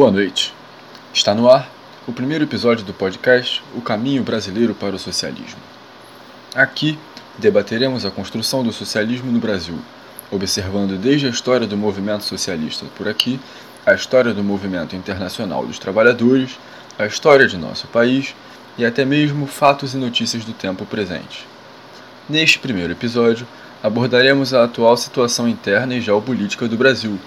Boa noite. Está no ar o primeiro episódio do podcast O Caminho Brasileiro para o Socialismo. Aqui debateremos a construção do socialismo no Brasil, observando desde a história do movimento socialista por aqui, a história do movimento internacional dos trabalhadores, a história de nosso país e até mesmo fatos e notícias do tempo presente. Neste primeiro episódio, abordaremos a atual situação interna e geopolítica do Brasil,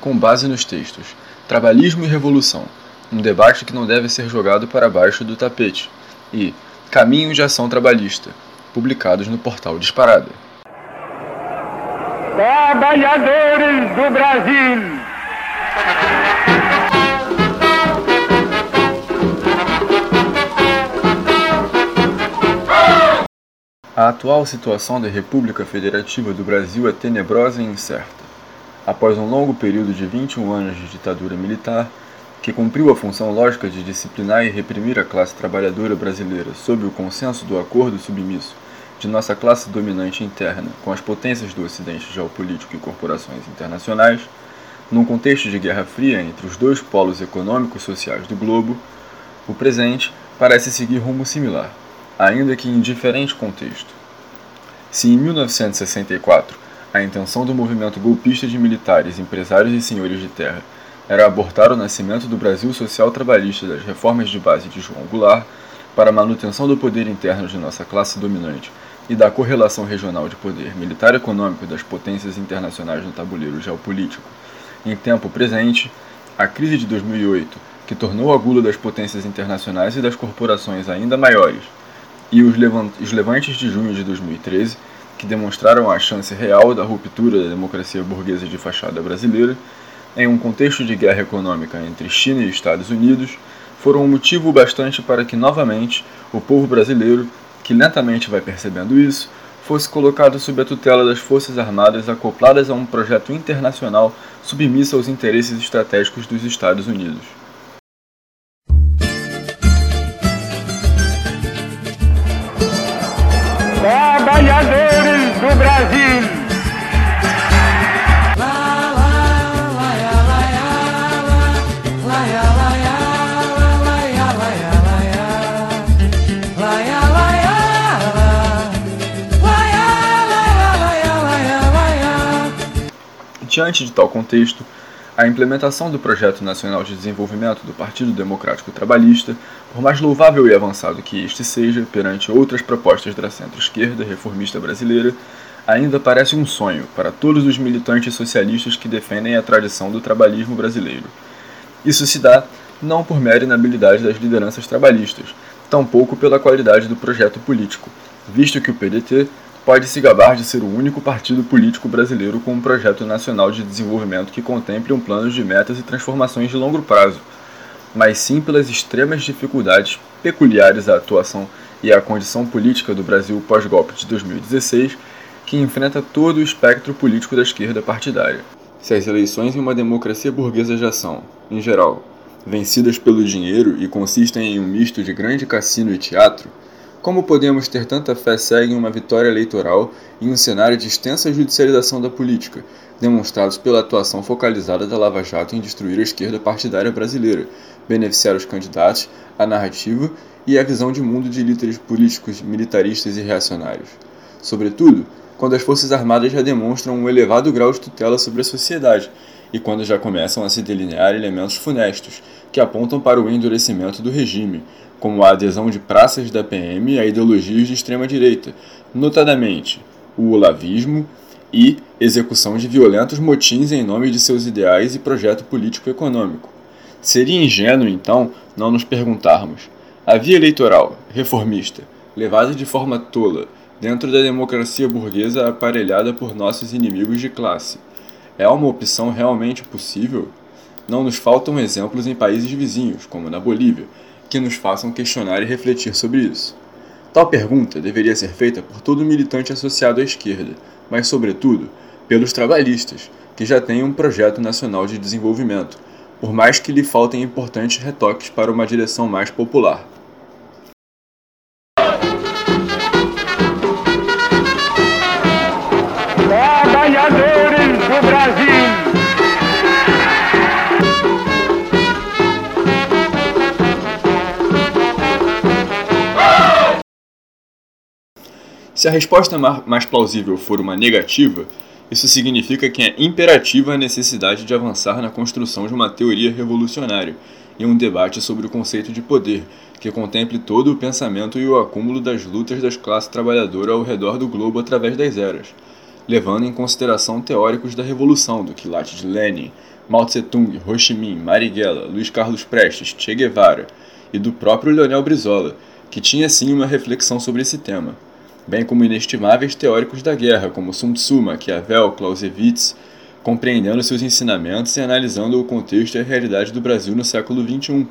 com base nos textos Trabalhismo e Revolução, um debate que não deve ser jogado para baixo do tapete, e Caminhos de Ação Trabalhista, publicados no portal Disparada. Trabalhadores do Brasil! A atual situação da República Federativa do Brasil é tenebrosa e incerta. Após um longo período de 21 anos de ditadura militar, que cumpriu a função lógica de disciplinar e reprimir a classe trabalhadora brasileira sob o consenso do acordo submisso de nossa classe dominante interna com as potências do Ocidente geopolítico e corporações internacionais, num contexto de guerra fria entre os dois polos econômicos sociais do globo, o presente parece seguir rumo similar, ainda que em diferente contexto. Se em 1964 a intenção do movimento golpista de militares, empresários e senhores de terra era abortar o nascimento do Brasil social trabalhista das reformas de base de João Goulart para a manutenção do poder interno de nossa classe dominante e da correlação regional de poder militar econômico das potências internacionais no tabuleiro geopolítico. Em tempo presente, a crise de 2008, que tornou a gula das potências internacionais e das corporações ainda maiores, e os levantes de junho de 2013, que demonstraram a chance real da ruptura da democracia burguesa de fachada brasileira, em um contexto de guerra econômica entre China e Estados Unidos, foram um motivo bastante para que novamente o povo brasileiro, que lentamente vai percebendo isso, fosse colocado sob a tutela das Forças Armadas acopladas a um projeto internacional submisso aos interesses estratégicos dos Estados Unidos. Trabalhadores Diante de tal contexto, a implementação do Projeto Nacional de Desenvolvimento do Partido Democrático Trabalhista, por mais louvável e avançado que este seja perante outras propostas da centro-esquerda reformista brasileira, ainda parece um sonho para todos os militantes socialistas que defendem a tradição do trabalhismo brasileiro. Isso se dá não por mera inabilidade das lideranças trabalhistas, tampouco pela qualidade do projeto político, visto que o PDT pode se gabar de ser o único partido político brasileiro com um projeto nacional de desenvolvimento que contemple um plano de metas e transformações de longo prazo, mas sim pelas extremas dificuldades peculiares à atuação e à condição política do Brasil pós-golpe de 2016, que enfrenta todo o espectro político da esquerda partidária. Se as eleições em uma democracia burguesa já são, em geral, vencidas pelo dinheiro e consistem em um misto de grande cassino e teatro, como podemos ter tanta fé cega em uma vitória eleitoral em um cenário de extensa judicialização da política, demonstrados pela atuação focalizada da Lava Jato em destruir a esquerda partidária brasileira, beneficiar os candidatos, a narrativa e a visão de mundo de líderes políticos militaristas e reacionários? Sobretudo, quando as Forças Armadas já demonstram um elevado grau de tutela sobre a sociedade e quando já começam a se delinear elementos funestos que apontam para o endurecimento do regime, como a adesão de praças da PM a ideologias de extrema-direita, notadamente o olavismo e execução de violentos motins em nome de seus ideais e projeto político-econômico. Seria ingênuo, então, não nos perguntarmos: a via eleitoral, reformista, levada de forma tola dentro da democracia burguesa aparelhada por nossos inimigos de classe, é uma opção realmente possível? Não nos faltam exemplos em países vizinhos, como na Bolívia, que nos façam questionar e refletir sobre isso. Tal pergunta deveria ser feita por todo militante associado à esquerda, mas, sobretudo, pelos trabalhistas, que já têm um projeto nacional de desenvolvimento, por mais que lhe faltem importantes retoques para uma direção mais popular. Se a resposta mais plausível for uma negativa, isso significa que é imperativa a necessidade de avançar na construção de uma teoria revolucionária e um debate sobre o conceito de poder, que contemple todo o pensamento e o acúmulo das lutas das classes trabalhadoras ao redor do globo através das eras, levando em consideração teóricos da revolução, do quilate de Lenin, Mao Tse-tung, Ho Chi Minh, Marighella, Luiz Carlos Prestes, Che Guevara e do próprio Leonel Brizola, que tinha sim uma reflexão sobre esse tema bem como inestimáveis teóricos da guerra, como Sun Tzu, Maquiavel, Clausewitz, compreendendo seus ensinamentos e analisando o contexto e a realidade do Brasil no século XXI,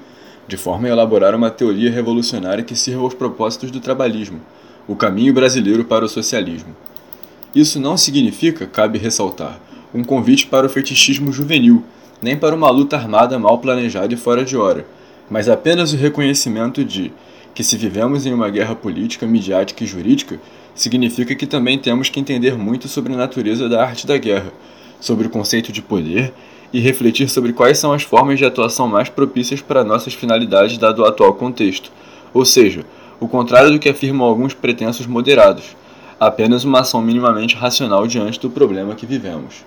de forma a elaborar uma teoria revolucionária que sirva aos propósitos do trabalhismo, o caminho brasileiro para o socialismo. Isso não significa, cabe ressaltar, um convite para o fetichismo juvenil, nem para uma luta armada mal planejada e fora de hora, mas apenas o reconhecimento de que se vivemos em uma guerra política, midiática e jurídica, significa que também temos que entender muito sobre a natureza da arte da guerra, sobre o conceito de poder e refletir sobre quais são as formas de atuação mais propícias para nossas finalidades dado o atual contexto, ou seja, o contrário do que afirmam alguns pretensos moderados, apenas uma ação minimamente racional diante do problema que vivemos.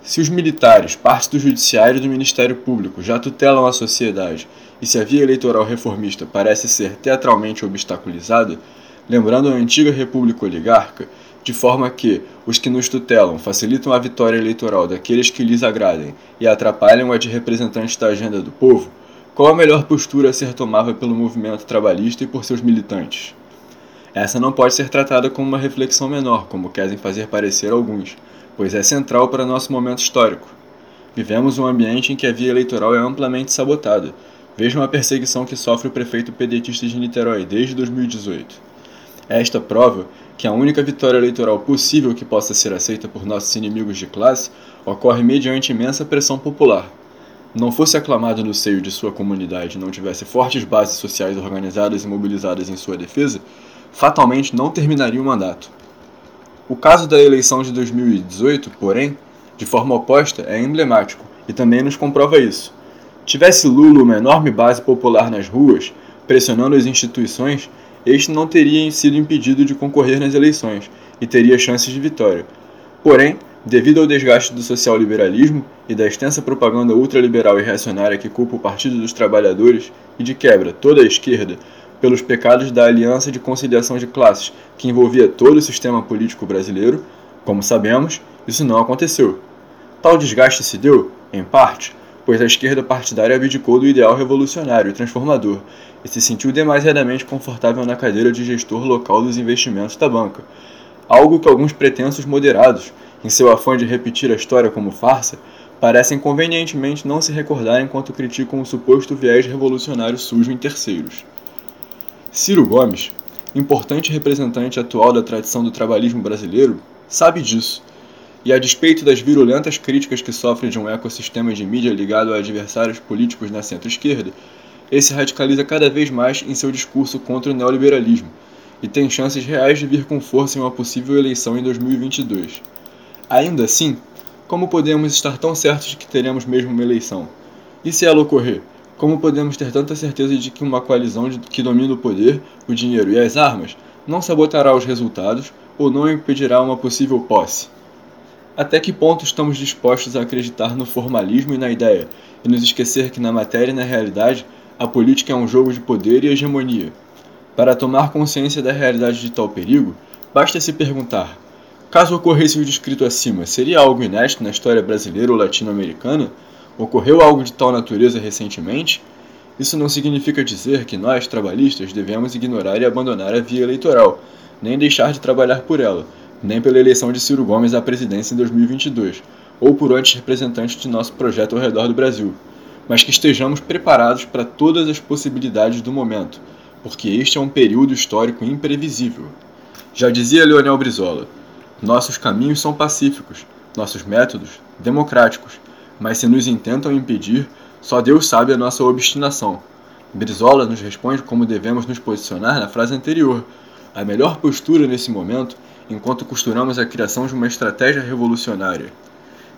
Se os militares, parte do Judiciário e do Ministério Público já tutelam a sociedade e se a via eleitoral reformista parece ser teatralmente obstaculizada, lembrando a antiga república oligarca, de forma que os que nos tutelam facilitam a vitória eleitoral daqueles que lhes agradem e atrapalham a de representantes da agenda do povo, qual a melhor postura a ser tomada pelo movimento trabalhista e por seus militantes? Essa não pode ser tratada como uma reflexão menor, como querem fazer parecer alguns pois é central para nosso momento histórico. Vivemos um ambiente em que a via eleitoral é amplamente sabotada. Vejam a perseguição que sofre o prefeito pedetista de Niterói desde 2018. Esta prova que a única vitória eleitoral possível que possa ser aceita por nossos inimigos de classe ocorre mediante imensa pressão popular. Não fosse aclamado no seio de sua comunidade e não tivesse fortes bases sociais organizadas e mobilizadas em sua defesa, fatalmente não terminaria o mandato. O caso da eleição de 2018, porém, de forma oposta, é emblemático e também nos comprova isso. Tivesse Lula uma enorme base popular nas ruas, pressionando as instituições, este não teria sido impedido de concorrer nas eleições e teria chances de vitória. Porém, devido ao desgaste do social-liberalismo e da extensa propaganda ultraliberal e reacionária que culpa o Partido dos Trabalhadores e de quebra toda a esquerda pelos pecados da Aliança de Conciliação de Classes, que envolvia todo o sistema político brasileiro, como sabemos, isso não aconteceu. Tal desgaste se deu, em parte, pois a esquerda partidária abdicou do ideal revolucionário e transformador e se sentiu demasiadamente confortável na cadeira de gestor local dos investimentos da banca, algo que alguns pretensos moderados, em seu afã de repetir a história como farsa, parecem convenientemente não se recordar enquanto criticam o suposto viés revolucionário sujo em terceiros. Ciro Gomes, importante representante atual da tradição do trabalhismo brasileiro, sabe disso. E a despeito das virulentas críticas que sofre de um ecossistema de mídia ligado a adversários políticos na centro-esquerda, esse radicaliza cada vez mais em seu discurso contra o neoliberalismo e tem chances reais de vir com força em uma possível eleição em 2022. Ainda assim, como podemos estar tão certos de que teremos mesmo uma eleição? E se ela ocorrer? Como podemos ter tanta certeza de que uma coalizão que domina o poder, o dinheiro e as armas não sabotará os resultados ou não impedirá uma possível posse? Até que ponto estamos dispostos a acreditar no formalismo e na ideia, e nos esquecer que na matéria e na realidade a política é um jogo de poder e hegemonia? Para tomar consciência da realidade de tal perigo, basta se perguntar: caso ocorresse o descrito acima, seria algo inédito na história brasileira ou latino-americana? Ocorreu algo de tal natureza recentemente? Isso não significa dizer que nós, trabalhistas, devemos ignorar e abandonar a via eleitoral, nem deixar de trabalhar por ela, nem pela eleição de Ciro Gomes à presidência em 2022, ou por outros representantes de nosso projeto ao redor do Brasil, mas que estejamos preparados para todas as possibilidades do momento, porque este é um período histórico imprevisível. Já dizia Leonel Brizola: nossos caminhos são pacíficos, nossos métodos democráticos mas se nos intentam impedir, só Deus sabe a nossa obstinação. Brizola nos responde como devemos nos posicionar na frase anterior. A melhor postura nesse momento, enquanto costuramos a criação de uma estratégia revolucionária.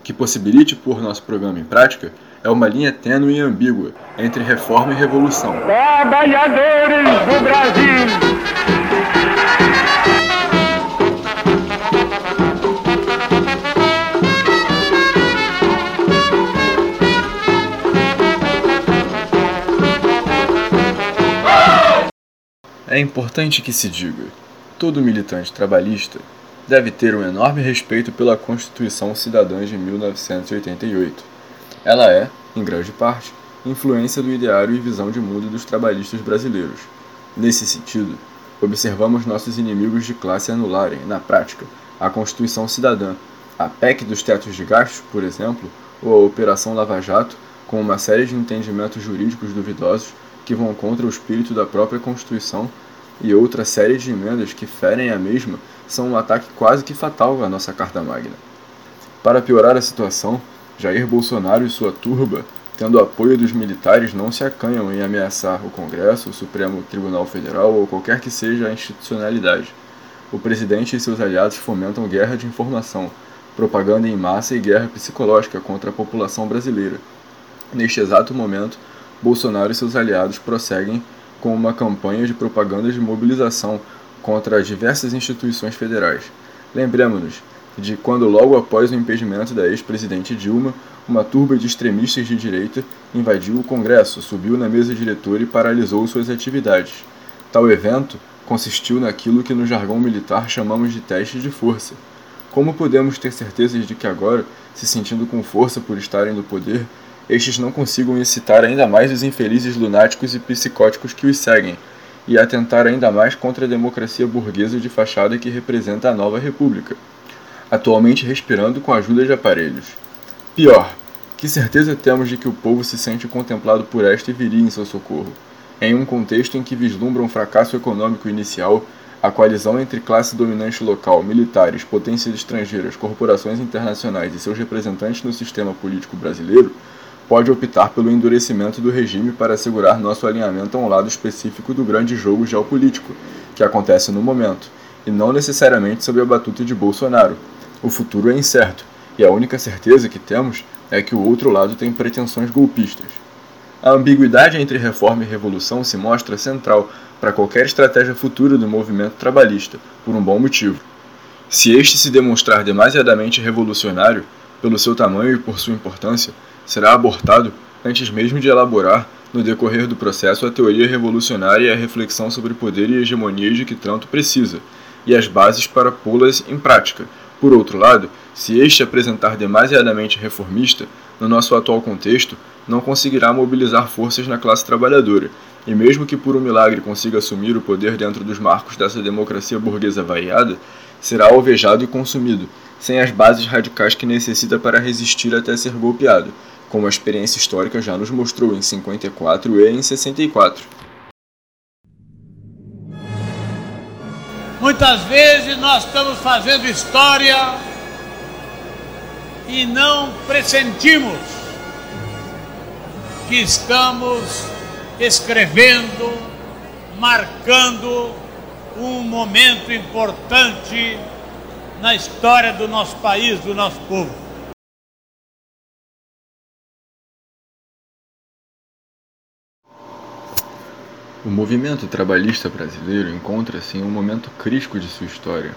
Que possibilite pôr nosso programa em prática é uma linha tênue e ambígua entre reforma e revolução. Trabalhadores do Brasil! é importante que se diga: todo militante trabalhista deve ter um enorme respeito pela Constituição Cidadã de 1988. Ela é, em grande parte, influência do ideário e visão de mundo dos trabalhistas brasileiros. Nesse sentido, observamos nossos inimigos de classe anularem, na prática, a Constituição Cidadã, a PEC dos tetos de gastos, por exemplo, ou a Operação Lava Jato, com uma série de entendimentos jurídicos duvidosos que vão contra o espírito da própria Constituição e outra série de emendas que ferem a mesma são um ataque quase que fatal à nossa Carta Magna. Para piorar a situação, Jair Bolsonaro e sua turba, tendo apoio dos militares, não se acanham em ameaçar o Congresso, o Supremo Tribunal Federal ou qualquer que seja a institucionalidade. O presidente e seus aliados fomentam guerra de informação, propaganda em massa e guerra psicológica contra a população brasileira. Neste exato momento, Bolsonaro e seus aliados prosseguem com uma campanha de propaganda de mobilização contra diversas instituições federais. Lembremos-nos de quando, logo após o impedimento da ex-presidente Dilma, uma turba de extremistas de direita invadiu o Congresso, subiu na mesa diretora e paralisou suas atividades. Tal evento consistiu naquilo que no jargão militar chamamos de teste de força. Como podemos ter certeza de que agora, se sentindo com força por estarem no poder, estes não consigam excitar ainda mais os infelizes lunáticos e psicóticos que os seguem, e atentar ainda mais contra a democracia burguesa de fachada que representa a nova república, atualmente respirando com a ajuda de aparelhos. Pior, que certeza temos de que o povo se sente contemplado por esta e viria em seu socorro, em um contexto em que vislumbra um fracasso econômico inicial a coalizão entre classe dominante local, militares, potências estrangeiras, corporações internacionais e seus representantes no sistema político brasileiro pode optar pelo endurecimento do regime para assegurar nosso alinhamento a um lado específico do grande jogo geopolítico que acontece no momento, e não necessariamente sob a batuta de Bolsonaro. O futuro é incerto, e a única certeza que temos é que o outro lado tem pretensões golpistas. A ambiguidade entre reforma e revolução se mostra central para qualquer estratégia futura do movimento trabalhista, por um bom motivo. Se este se demonstrar demasiadamente revolucionário, pelo seu tamanho e por sua importância, será abortado antes mesmo de elaborar, no decorrer do processo, a teoria revolucionária e a reflexão sobre poder e hegemonia de que tanto precisa, e as bases para pô-las em prática. Por outro lado, se este apresentar demasiadamente reformista, no nosso atual contexto, não conseguirá mobilizar forças na classe trabalhadora, e mesmo que por um milagre consiga assumir o poder dentro dos marcos dessa democracia burguesa variada, será alvejado e consumido, sem as bases radicais que necessita para resistir até ser golpeado, como a experiência histórica já nos mostrou em 54 e em 64. Muitas vezes nós estamos fazendo história e não pressentimos que estamos escrevendo, marcando um momento importante na história do nosso país, do nosso povo. O movimento trabalhista brasileiro encontra-se em um momento crítico de sua história.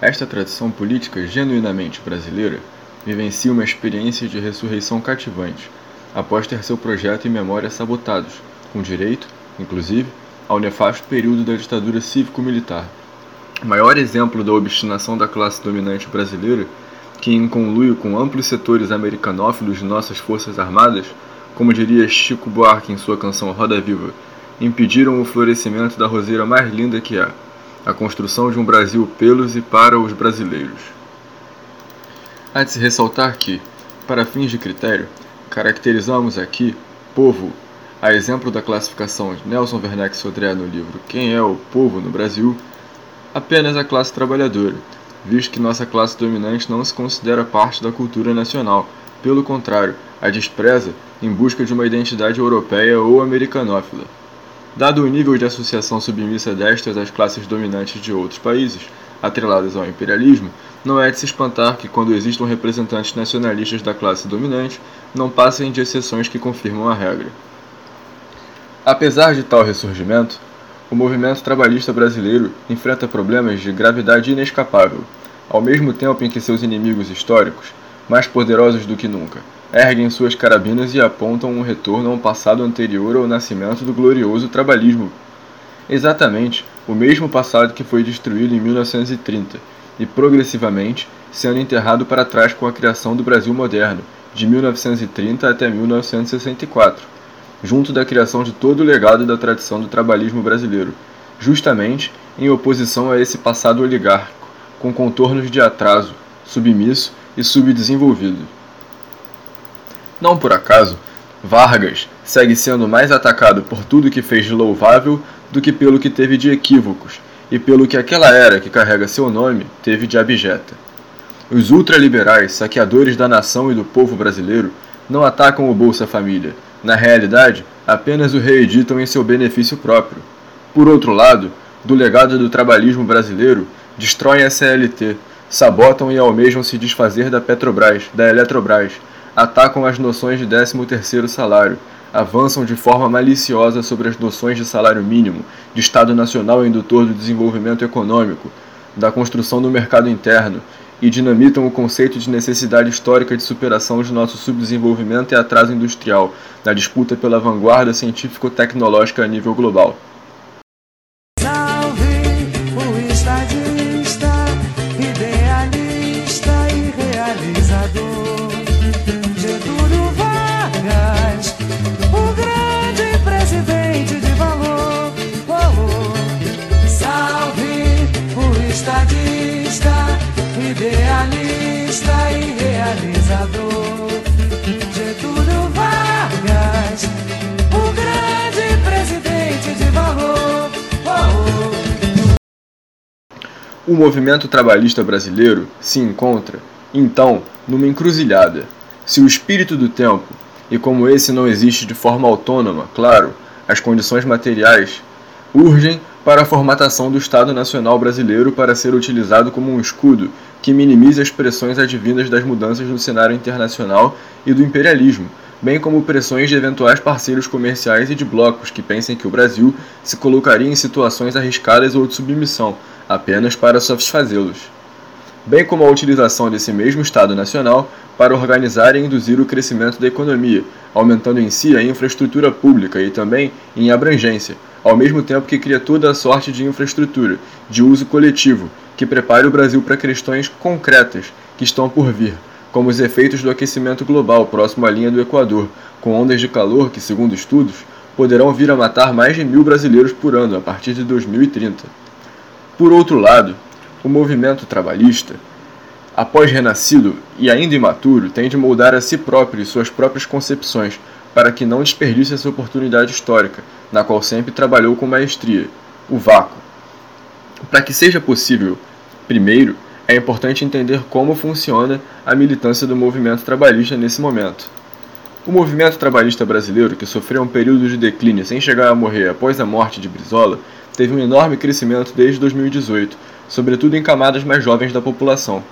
Esta tradição política genuinamente brasileira vivencia uma experiência de ressurreição cativante após ter seu projeto e memória sabotados, com direito, inclusive, ao nefasto período da ditadura cívico-militar. Maior exemplo da obstinação da classe dominante brasileira, que, em conluio com amplos setores americanófilos de nossas forças armadas, como diria Chico Buarque em sua canção Roda Viva, impediram o florescimento da roseira mais linda que há, a construção de um Brasil pelos e para os brasileiros. Há de se ressaltar que, para fins de critério, Caracterizamos aqui povo, a exemplo da classificação de Nelson Werneck Sodré no livro Quem é o Povo no Brasil, apenas a classe trabalhadora, visto que nossa classe dominante não se considera parte da cultura nacional, pelo contrário, a despreza em busca de uma identidade europeia ou americanófila. Dado o nível de associação submissa destas às classes dominantes de outros países, atreladas ao imperialismo, não é de se espantar que, quando existam representantes nacionalistas da classe dominante, não passem de exceções que confirmam a regra. Apesar de tal ressurgimento, o movimento trabalhista brasileiro enfrenta problemas de gravidade inescapável, ao mesmo tempo em que seus inimigos históricos, mais poderosos do que nunca, erguem suas carabinas e apontam um retorno a um passado anterior ao nascimento do glorioso trabalhismo. Exatamente o mesmo passado que foi destruído em 1930 e progressivamente sendo enterrado para trás com a criação do Brasil moderno, de 1930 até 1964, junto da criação de todo o legado da tradição do trabalhismo brasileiro, justamente em oposição a esse passado oligárquico, com contornos de atraso, submisso e subdesenvolvido. Não por acaso, Vargas segue sendo mais atacado por tudo que fez de louvável do que pelo que teve de equívocos e pelo que aquela era que carrega seu nome teve de abjeta. Os ultraliberais, saqueadores da nação e do povo brasileiro, não atacam o Bolsa Família. Na realidade, apenas o reeditam em seu benefício próprio. Por outro lado, do legado do trabalhismo brasileiro, destroem a CLT, sabotam e almejam se desfazer da Petrobras, da Eletrobras, atacam as noções de 13º salário, avançam de forma maliciosa sobre as noções de salário mínimo, de Estado Nacional Indutor do Desenvolvimento Econômico, da construção do mercado interno, e dinamitam o conceito de necessidade histórica de superação de nosso subdesenvolvimento e atraso industrial, na disputa pela vanguarda científico-tecnológica a nível global. O movimento trabalhista brasileiro se encontra, então, numa encruzilhada. Se o espírito do tempo, e como esse não existe de forma autônoma, claro, as condições materiais urgem para a formatação do Estado Nacional Brasileiro para ser utilizado como um escudo que minimize as pressões advindas das mudanças no cenário internacional e do imperialismo, bem como pressões de eventuais parceiros comerciais e de blocos que pensem que o Brasil se colocaria em situações arriscadas ou de submissão, apenas para satisfazê-los, bem como a utilização desse mesmo Estado Nacional para organizar e induzir o crescimento da economia, aumentando em si a infraestrutura pública e também em abrangência, ao mesmo tempo que cria toda a sorte de infraestrutura, de uso coletivo, que prepare o Brasil para questões concretas que estão por vir, como os efeitos do aquecimento global próximo à linha do Equador, com ondas de calor que, segundo estudos, poderão vir a matar mais de mil brasileiros por ano a partir de 2030. Por outro lado, o movimento trabalhista, após renascido e ainda imaturo, tem de moldar a si próprio e suas próprias concepções para que não desperdice essa oportunidade histórica, na qual sempre trabalhou com maestria, o vácuo. Para que seja possível, primeiro, é importante entender como funciona a militância do movimento trabalhista nesse momento. O movimento trabalhista brasileiro, que sofreu um período de declínio sem chegar a morrer após a morte de Brizola, teve um enorme crescimento desde 2018, sobretudo em camadas mais jovens da população.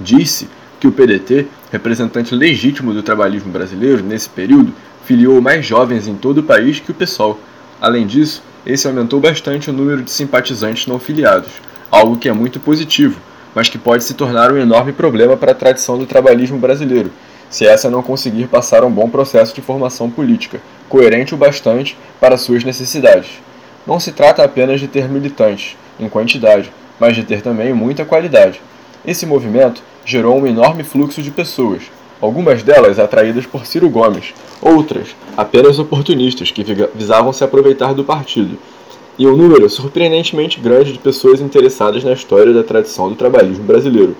Disse que o PDT, representante legítimo do trabalhismo brasileiro nesse período, filiou mais jovens em todo o país que o PSOL. Além disso, esse aumentou bastante o número de simpatizantes não filiados, algo que é muito positivo, mas que pode se tornar um enorme problema para a tradição do trabalhismo brasileiro, se essa não conseguir passar um bom processo de formação política, coerente o bastante para suas necessidades. Não se trata apenas de ter militantes, em quantidade, mas de ter também muita qualidade. Esse movimento gerou um enorme fluxo de pessoas, algumas delas atraídas por Ciro Gomes, outras apenas oportunistas que visavam se aproveitar do partido, e um número surpreendentemente grande de pessoas interessadas na história da tradição do trabalhismo brasileiro.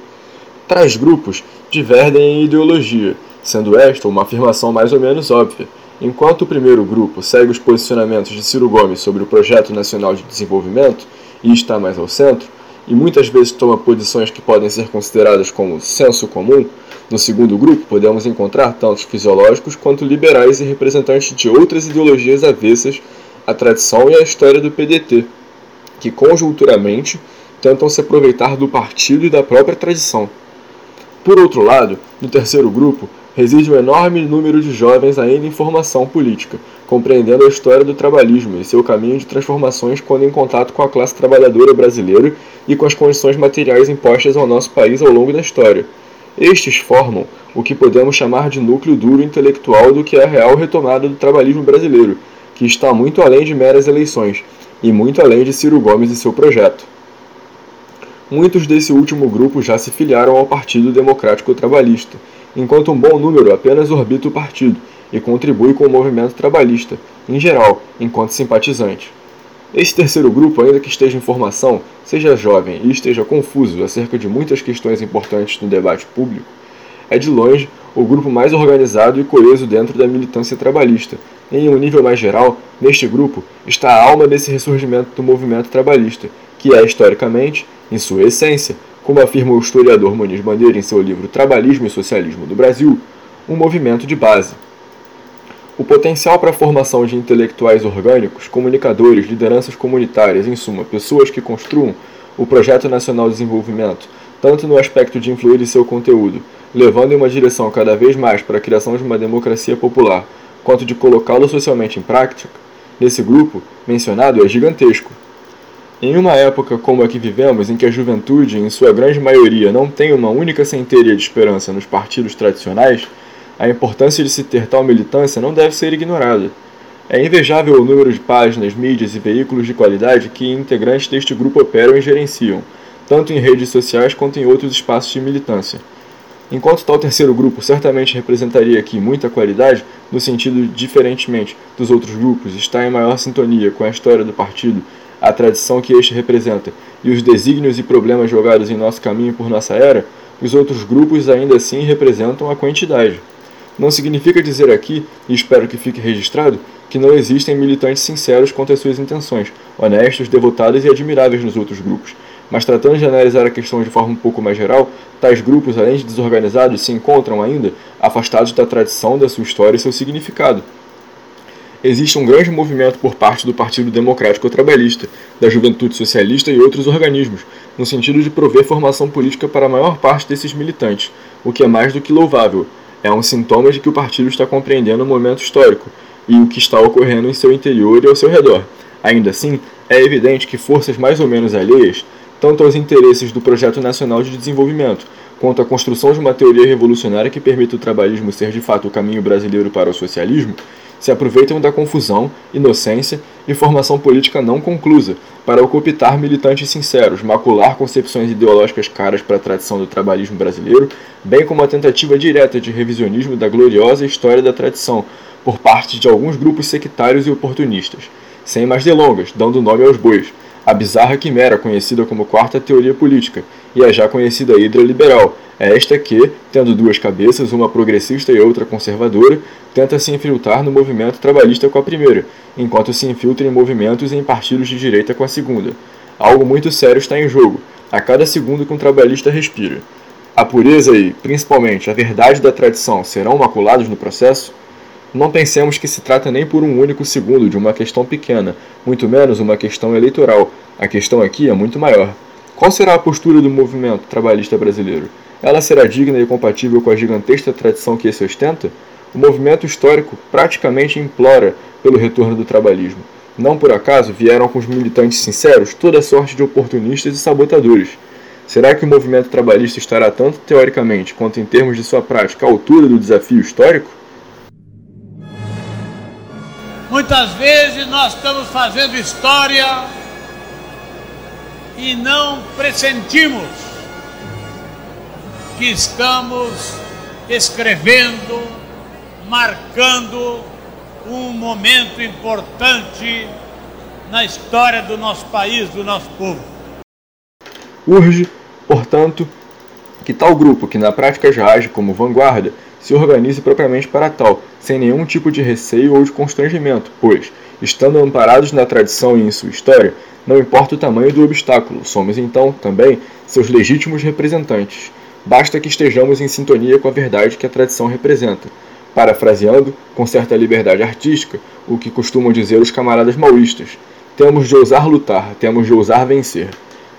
Tais grupos divergem em ideologia, sendo esta uma afirmação mais ou menos óbvia, Enquanto o primeiro grupo segue os posicionamentos de Ciro Gomes sobre o Projeto Nacional de Desenvolvimento e está mais ao centro, e muitas vezes toma posições que podem ser consideradas como senso comum, no segundo grupo podemos encontrar tanto fisiológicos quanto liberais e representantes de outras ideologias avessas à tradição e à história do PDT, que conjunturamente tentam se aproveitar do partido e da própria tradição. Por outro lado, no terceiro grupo, reside um enorme número de jovens ainda em formação política, compreendendo a história do trabalhismo e seu caminho de transformações quando em contato com a classe trabalhadora brasileira e com as condições materiais impostas ao nosso país ao longo da história. Estes formam o que podemos chamar de núcleo duro intelectual do que é a real retomada do trabalhismo brasileiro, que está muito além de meras eleições, e muito além de Ciro Gomes e seu projeto. Muitos desse último grupo já se filiaram ao Partido Democrático Trabalhista, enquanto um bom número apenas orbita o partido e contribui com o movimento trabalhista, em geral, enquanto simpatizante. Esse terceiro grupo, ainda que esteja em formação, seja jovem e esteja confuso acerca de muitas questões importantes no debate público, é de longe o grupo mais organizado e coeso dentro da militância trabalhista. E, em um nível mais geral, neste grupo está a alma desse ressurgimento do movimento trabalhista, que é, historicamente, em sua essência, como afirma o historiador Muniz Bandeira em seu livro Trabalhismo e Socialismo do Brasil, um movimento de base. O potencial para a formação de intelectuais orgânicos, comunicadores, lideranças comunitárias, em suma, pessoas que construam o Projeto Nacional de Desenvolvimento, tanto no aspecto de influir em seu conteúdo, levando em uma direção cada vez mais para a criação de uma democracia popular, quanto de colocá-lo socialmente em prática, nesse grupo mencionado é gigantesco. Em uma época como a que vivemos, em que a juventude, em sua grande maioria, não tem uma única centelha de esperança nos partidos tradicionais, a importância de se ter tal militância não deve ser ignorada. É invejável o número de páginas, mídias e veículos de qualidade que integrantes deste grupo operam e gerenciam, tanto em redes sociais quanto em outros espaços de militância. Enquanto tal terceiro grupo certamente representaria aqui muita qualidade, no sentido diferentemente dos outros grupos, está em maior sintonia com a história do partido a tradição que este representa e os desígnios e problemas jogados em nosso caminho por nossa era, os outros grupos ainda assim representam a quantidade. Não significa dizer aqui, e espero que fique registrado, que não existem militantes sinceros quanto às suas intenções, honestos, devotados e admiráveis nos outros grupos. Mas tratando de analisar a questão de forma um pouco mais geral, tais grupos, além de desorganizados, se encontram ainda afastados da tradição, da sua história e seu significado existe um grande movimento por parte do Partido Democrático Trabalhista, da Juventude Socialista e outros organismos, no sentido de prover formação política para a maior parte desses militantes, o que é mais do que louvável. É um sintoma de que o partido está compreendendo o momento histórico e o que está ocorrendo em seu interior e ao seu redor. Ainda assim, é evidente que forças mais ou menos alheias, tanto aos interesses do Projeto Nacional de Desenvolvimento, quanto à construção de uma teoria revolucionária que permita o trabalhismo ser de fato o caminho brasileiro para o socialismo, se aproveitam da confusão, inocência e formação política não conclusa para ocultar militantes sinceros, macular concepções ideológicas caras para a tradição do trabalhismo brasileiro, bem como a tentativa direta de revisionismo da gloriosa história da tradição por parte de alguns grupos sectários e oportunistas. Sem mais delongas, dando nome aos bois, a bizarra quimera conhecida como quarta teoria política e a já conhecida hidra liberal, é esta que, tendo duas cabeças, uma progressista e outra conservadora, tenta se infiltrar no movimento trabalhista com a primeira, enquanto se infiltra em movimentos e em partidos de direita com a segunda. Algo muito sério está em jogo, a cada segundo que um trabalhista respira. A pureza e, principalmente, a verdade da tradição serão maculados no processo? Não pensemos que se trata nem por um único segundo de uma questão pequena, muito menos uma questão eleitoral. A questão aqui é muito maior. Qual será a postura do movimento trabalhista brasileiro? ela será digna e compatível com a gigantesca tradição que esse ostenta? O movimento histórico praticamente implora pelo retorno do trabalhismo. Não por acaso vieram com os militantes sinceros toda sorte de oportunistas e sabotadores. Será que o movimento trabalhista estará tanto teoricamente quanto em termos de sua prática à altura do desafio histórico? Muitas vezes nós estamos fazendo história e não pressentimos que estamos escrevendo, marcando um momento importante na história do nosso país, do nosso povo. Urge, portanto, que tal grupo, que na prática já age como vanguarda, se organize propriamente para tal, sem nenhum tipo de receio ou de constrangimento, pois, estando amparados na tradição e em sua história, não importa o tamanho do obstáculo, somos então também seus legítimos representantes basta que estejamos em sintonia com a verdade que a tradição representa, parafraseando, com certa liberdade artística, o que costumam dizer os camaradas maoístas: temos de ousar lutar, temos de ousar vencer.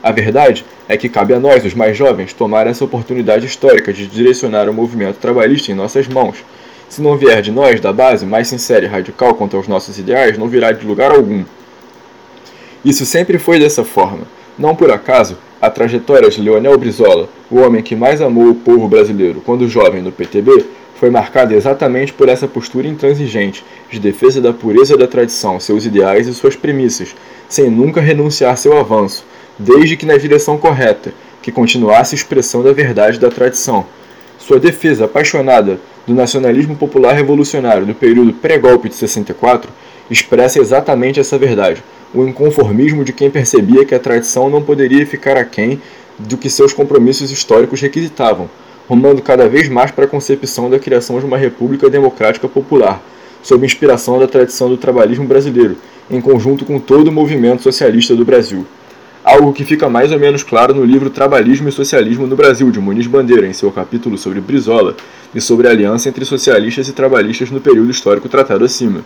A verdade é que cabe a nós, os mais jovens, tomar essa oportunidade histórica de direcionar o movimento trabalhista em nossas mãos. Se não vier de nós, da base, mais sincera e radical quanto aos nossos ideais, não virá de lugar algum. Isso sempre foi dessa forma. Não por acaso, a trajetória de Leonel Brizola, o homem que mais amou o povo brasileiro quando jovem no PTB, foi marcada exatamente por essa postura intransigente de defesa da pureza da tradição, seus ideais e suas premissas, sem nunca renunciar seu avanço, desde que na direção correta, que continuasse expressão da verdade da tradição. Sua defesa apaixonada do nacionalismo popular revolucionário no período pré-golpe de 64 expressa exatamente essa verdade, o inconformismo de quem percebia que a tradição não poderia ficar aquém do que seus compromissos históricos requisitavam, rumando cada vez mais para a concepção da criação de uma república democrática popular, sob inspiração da tradição do trabalhismo brasileiro, em conjunto com todo o movimento socialista do Brasil. Algo que fica mais ou menos claro no livro Trabalhismo e Socialismo no Brasil, de Muniz Bandeira, em seu capítulo sobre Brizola e sobre a aliança entre socialistas e trabalhistas no período histórico tratado acima.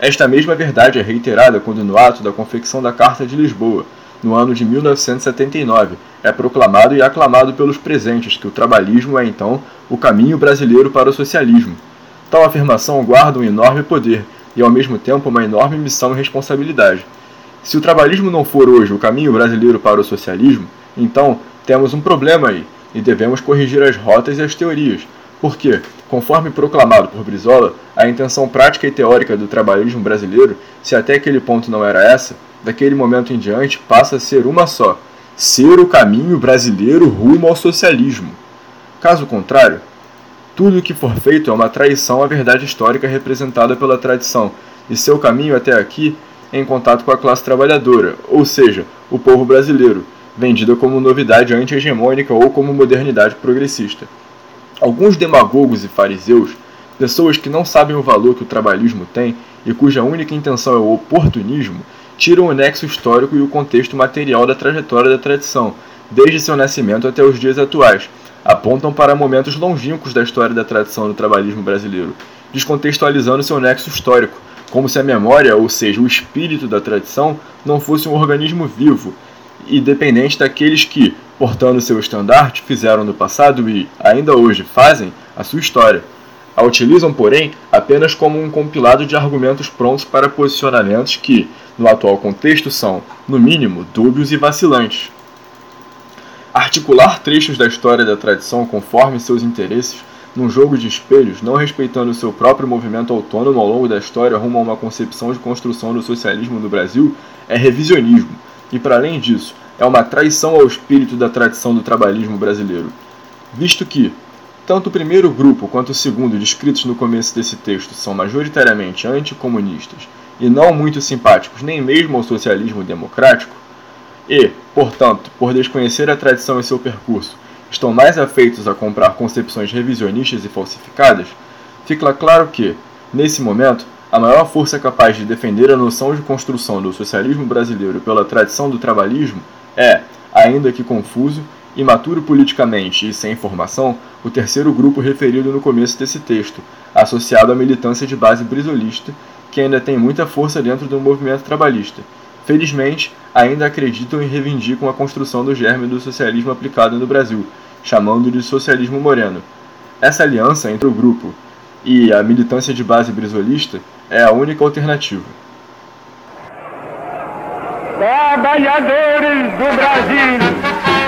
Esta mesma verdade é reiterada quando, no ato da confecção da Carta de Lisboa, no ano de 1979, é proclamado e aclamado pelos presentes que o trabalhismo é então o caminho brasileiro para o socialismo. Tal afirmação guarda um enorme poder e, ao mesmo tempo, uma enorme missão e responsabilidade. Se o trabalhismo não for hoje o caminho brasileiro para o socialismo, então temos um problema aí e devemos corrigir as rotas e as teorias, porque, conforme proclamado por Brizola, a intenção prática e teórica do trabalhismo brasileiro, se até aquele ponto não era essa, daquele momento em diante passa a ser uma só: ser o caminho brasileiro rumo ao socialismo. Caso contrário, tudo o que for feito é uma traição à verdade histórica representada pela tradição, e seu caminho até aqui em contato com a classe trabalhadora, ou seja, o povo brasileiro, vendida como novidade anti-hegemônica ou como modernidade progressista. Alguns demagogos e fariseus, pessoas que não sabem o valor que o trabalhismo tem e cuja única intenção é o oportunismo, tiram o nexo histórico e o contexto material da trajetória da tradição, desde seu nascimento até os dias atuais, apontam para momentos longínquos da história da tradição do trabalhismo brasileiro, descontextualizando seu nexo histórico, como se a memória, ou seja, o espírito da tradição, não fosse um organismo vivo e dependente daqueles que, portando seu estandarte, fizeram no passado e, ainda hoje, fazem a sua história. A utilizam, porém, apenas como um compilado de argumentos prontos para posicionamentos que, no atual contexto, são, no mínimo, dúbios e vacilantes. Articular trechos da história da tradição conforme seus interesses, num jogo de espelhos, não respeitando seu próprio movimento autônomo ao longo da história rumo a uma concepção de construção do socialismo no Brasil, é revisionismo, e, para além disso, é uma traição ao espírito da tradição do trabalhismo brasileiro. Visto que, tanto o primeiro grupo quanto o segundo descritos no começo desse texto são majoritariamente anticomunistas e não muito simpáticos nem mesmo ao socialismo democrático, e, portanto, por desconhecer a tradição e seu percurso, estão mais afeitos a comprar concepções revisionistas e falsificadas, fica claro que, nesse momento, a maior força capaz de defender a noção de construção do socialismo brasileiro pela tradição do trabalhismo é, ainda que confuso, imaturo politicamente e sem formação, o terceiro grupo referido no começo desse texto, associado à militância de base brisolista, que ainda tem muita força dentro do movimento trabalhista. Felizmente, ainda acreditam e reivindicam a construção do germe do socialismo aplicado no Brasil, chamando de socialismo moreno. Essa aliança entre o grupo e a militância de base brisolista é a única alternativa. Trabalhadores do Brasil!